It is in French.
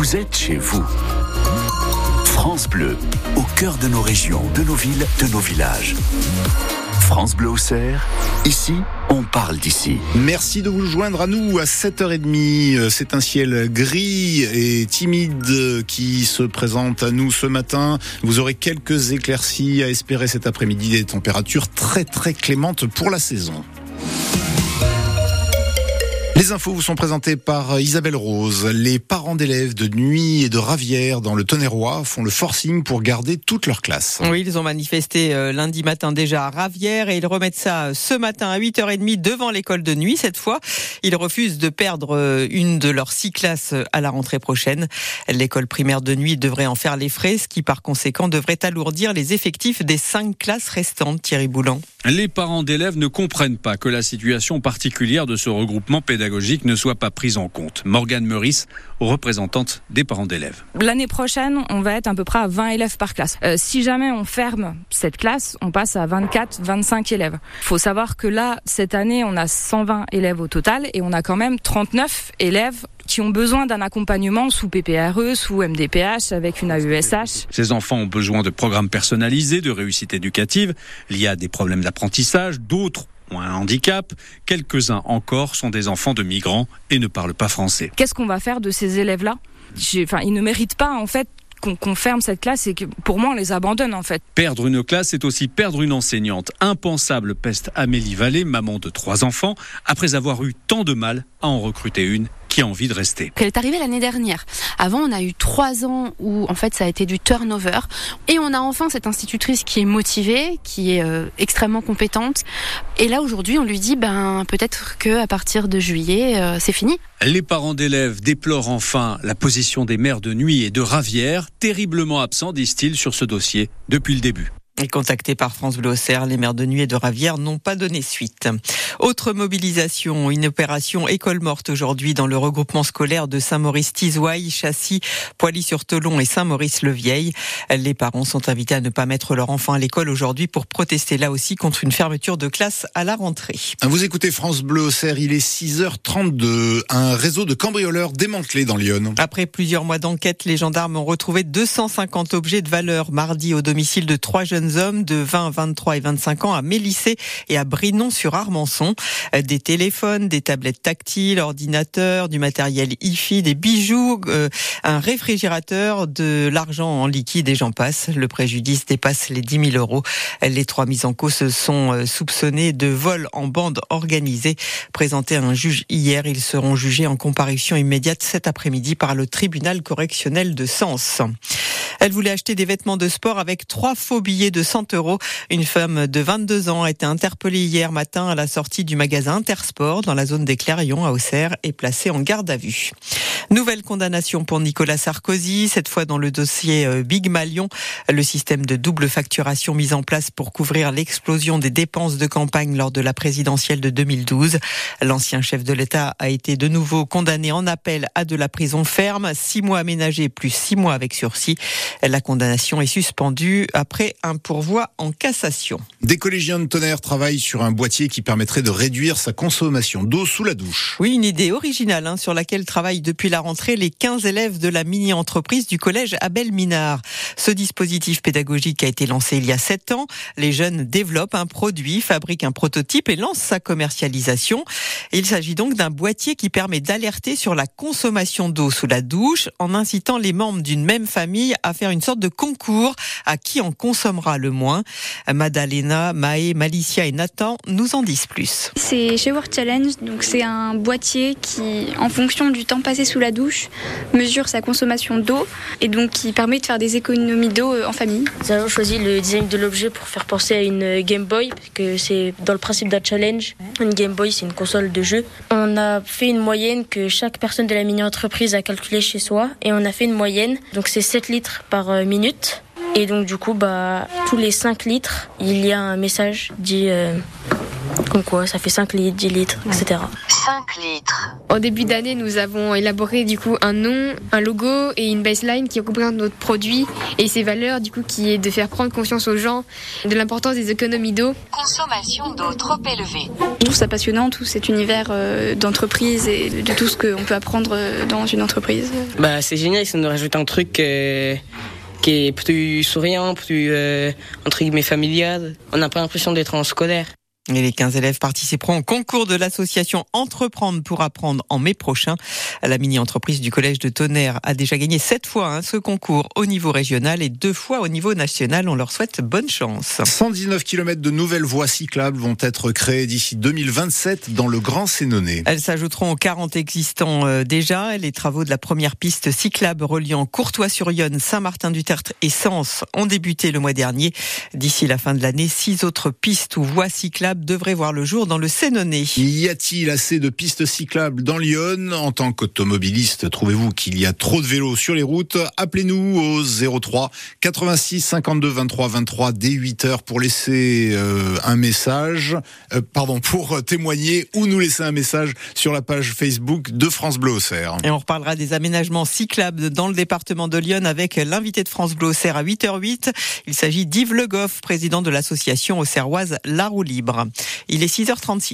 vous êtes chez vous. France Bleu, au cœur de nos régions, de nos villes, de nos villages. France Bleu Auxerre, ici, on parle d'ici. Merci de vous joindre à nous à 7h30. C'est un ciel gris et timide qui se présente à nous ce matin. Vous aurez quelques éclaircies à espérer cet après-midi, des températures très très clémentes pour la saison. Les infos vous sont présentées par Isabelle Rose. Les parents d'élèves de Nuit et de Ravière dans le Tonnerrois font le forcing pour garder toute leur classe. Oui, ils ont manifesté euh, lundi matin déjà à Ravière et ils remettent ça ce matin à 8h30 devant l'école de Nuit. Cette fois, ils refusent de perdre euh, une de leurs six classes à la rentrée prochaine. L'école primaire de Nuit devrait en faire les frais, ce qui par conséquent devrait alourdir les effectifs des cinq classes restantes. Thierry Boulan. Les parents d'élèves ne comprennent pas que la situation particulière de ce regroupement pédagogique ne soit pas prise en compte. Morgane Meurice, représentante des parents d'élèves. L'année prochaine, on va être à peu près à 20 élèves par classe. Euh, si jamais on ferme cette classe, on passe à 24, 25 élèves. Il faut savoir que là, cette année, on a 120 élèves au total et on a quand même 39 élèves qui ont besoin d'un accompagnement sous PPRE, sous MDPH, avec une AESH. Ces enfants ont besoin de programmes personnalisés, de réussite éducative. Il y a des problèmes d'apprentissage, d'autres ont un handicap. Quelques-uns encore sont des enfants de migrants et ne parlent pas français. Qu'est-ce qu'on va faire de ces élèves-là? Enfin, ils ne méritent pas, en fait, qu'on ferme cette classe et que pour moi on les abandonne en fait. Perdre une classe, c'est aussi perdre une enseignante. Impensable peste Amélie Vallée, maman de trois enfants, après avoir eu tant de mal à en recruter une qui a envie de rester. Elle est arrivée l'année dernière. Avant, on a eu trois ans où en fait ça a été du turnover, et on a enfin cette institutrice qui est motivée, qui est euh, extrêmement compétente. Et là aujourd'hui, on lui dit ben peut-être que à partir de juillet, euh, c'est fini. Les parents d'élèves déplorent enfin la position des maires de Nuit et de Ravière, terriblement absents, disent-ils, sur ce dossier depuis le début. Et contactés par France Bleu Auxerre, les maires de Nuit et de Ravière n'ont pas donné suite. Autre mobilisation, une opération école morte aujourd'hui dans le regroupement scolaire de Saint-Maurice-Tizouaille, Châssis, Poilly-sur-Telon et Saint-Maurice-le-Vieil. Les parents sont invités à ne pas mettre leur enfant à l'école aujourd'hui pour protester là aussi contre une fermeture de classe à la rentrée. Vous écoutez France Bleu Auxerre, il est 6h32. Un réseau de cambrioleurs démantelé dans Lyon. Après plusieurs mois d'enquête, les gendarmes ont retrouvé 250 objets de valeur mardi au domicile de trois jeunes hommes de 20, 23 et 25 ans à Mélissé et à Brinon-sur-Armançon. Des téléphones, des tablettes tactiles, ordinateurs, du matériel IFI, des bijoux, euh, un réfrigérateur, de l'argent en liquide et j'en passe. Le préjudice dépasse les 10 000 euros. Les trois mises en cause sont euh, soupçonnés de vol en bande organisée. Présentés à un juge hier, ils seront jugés en comparution immédiate cet après-midi par le tribunal correctionnel de Sens. Elle voulait acheter des vêtements de sport avec trois faux billets de 100 euros. Une femme de 22 ans a été interpellée hier matin à la sortie du magasin Intersport dans la zone des Clairions à Auxerre et placée en garde à vue. Nouvelle condamnation pour Nicolas Sarkozy, cette fois dans le dossier euh, Big Malion, le système de double facturation mis en place pour couvrir l'explosion des dépenses de campagne lors de la présidentielle de 2012. L'ancien chef de l'État a été de nouveau condamné en appel à de la prison ferme, six mois aménagés plus six mois avec sursis. La condamnation est suspendue après un pourvoi en cassation. Des collégiens de tonnerre travaillent sur un boîtier qui permettrait de réduire sa consommation d'eau sous la douche. Oui, une idée originale hein, sur laquelle travaillent depuis la rentrée les 15 élèves de la mini-entreprise du collège Abel Minard. Ce dispositif pédagogique a été lancé il y a 7 ans. Les jeunes développent un produit, fabriquent un prototype et lancent sa commercialisation. Il s'agit donc d'un boîtier qui permet d'alerter sur la consommation d'eau sous la douche en incitant les membres d'une même famille à faire une sorte de concours à qui en consommera le moins. Madalena, Maë, Malicia et Nathan nous en disent plus. C'est Shower Challenge, donc c'est un boîtier qui, en fonction du temps passé sous la douche, mesure sa consommation d'eau et donc qui permet de faire des économies d'eau euh, en famille. Nous avons choisi le design de l'objet pour faire penser à une Game Boy, parce que c'est dans le principe d'un challenge. Une Game Boy, c'est une console de jeu. On a fait une moyenne que chaque personne de la mini-entreprise a calculée chez soi et on a fait une moyenne, donc c'est 7 litres par euh, minute. Et donc du coup, bah, tous les 5 litres, il y a un message dit euh, Comme quoi, ça fait 5 litres, 10 litres, etc. 5 litres. En début d'année, nous avons élaboré du coup un nom, un logo et une baseline qui représente notre produit et ses valeurs, du coup, qui est de faire prendre conscience aux gens de l'importance des économies d'eau. Consommation d'eau trop élevée. Je trouve ça passionnant, tout cet univers euh, d'entreprise et de tout ce qu'on peut apprendre euh, dans une entreprise. Bah, c'est génial, ça nous rajoute un truc euh, qui est plus souriant, plus, euh, entre guillemets, familial. On n'a pas l'impression d'être en scolaire. Et les 15 élèves participeront au concours de l'association Entreprendre pour apprendre en mai prochain. La mini-entreprise du collège de Tonnerre a déjà gagné sept fois hein, ce concours au niveau régional et deux fois au niveau national. On leur souhaite bonne chance. 119 km de nouvelles voies cyclables vont être créées d'ici 2027 dans le Grand Sénonais. Elles s'ajouteront aux 40 existants euh, déjà. Les travaux de la première piste cyclable reliant Courtois-sur-Yonne, Saint-Martin-du-Tertre et Sens ont débuté le mois dernier. D'ici la fin de l'année, six autres pistes ou voies cyclables devrait voir le jour dans le Sénonais. Y a-t-il assez de pistes cyclables dans Lyon? En tant qu'automobiliste, trouvez-vous qu'il y a trop de vélos sur les routes? Appelez-nous au 03 86 52 23 23 dès 8 heures pour laisser euh, un message, euh, pardon, pour témoigner ou nous laisser un message sur la page Facebook de France Bleu Auxerre. Et on reparlera des aménagements cyclables dans le département de Lyon avec l'invité de France Bleu Auxerre à 8h08. Il s'agit d'Yves Le Goff, président de l'association auxerroise La Roue Libre. Il est 6h36.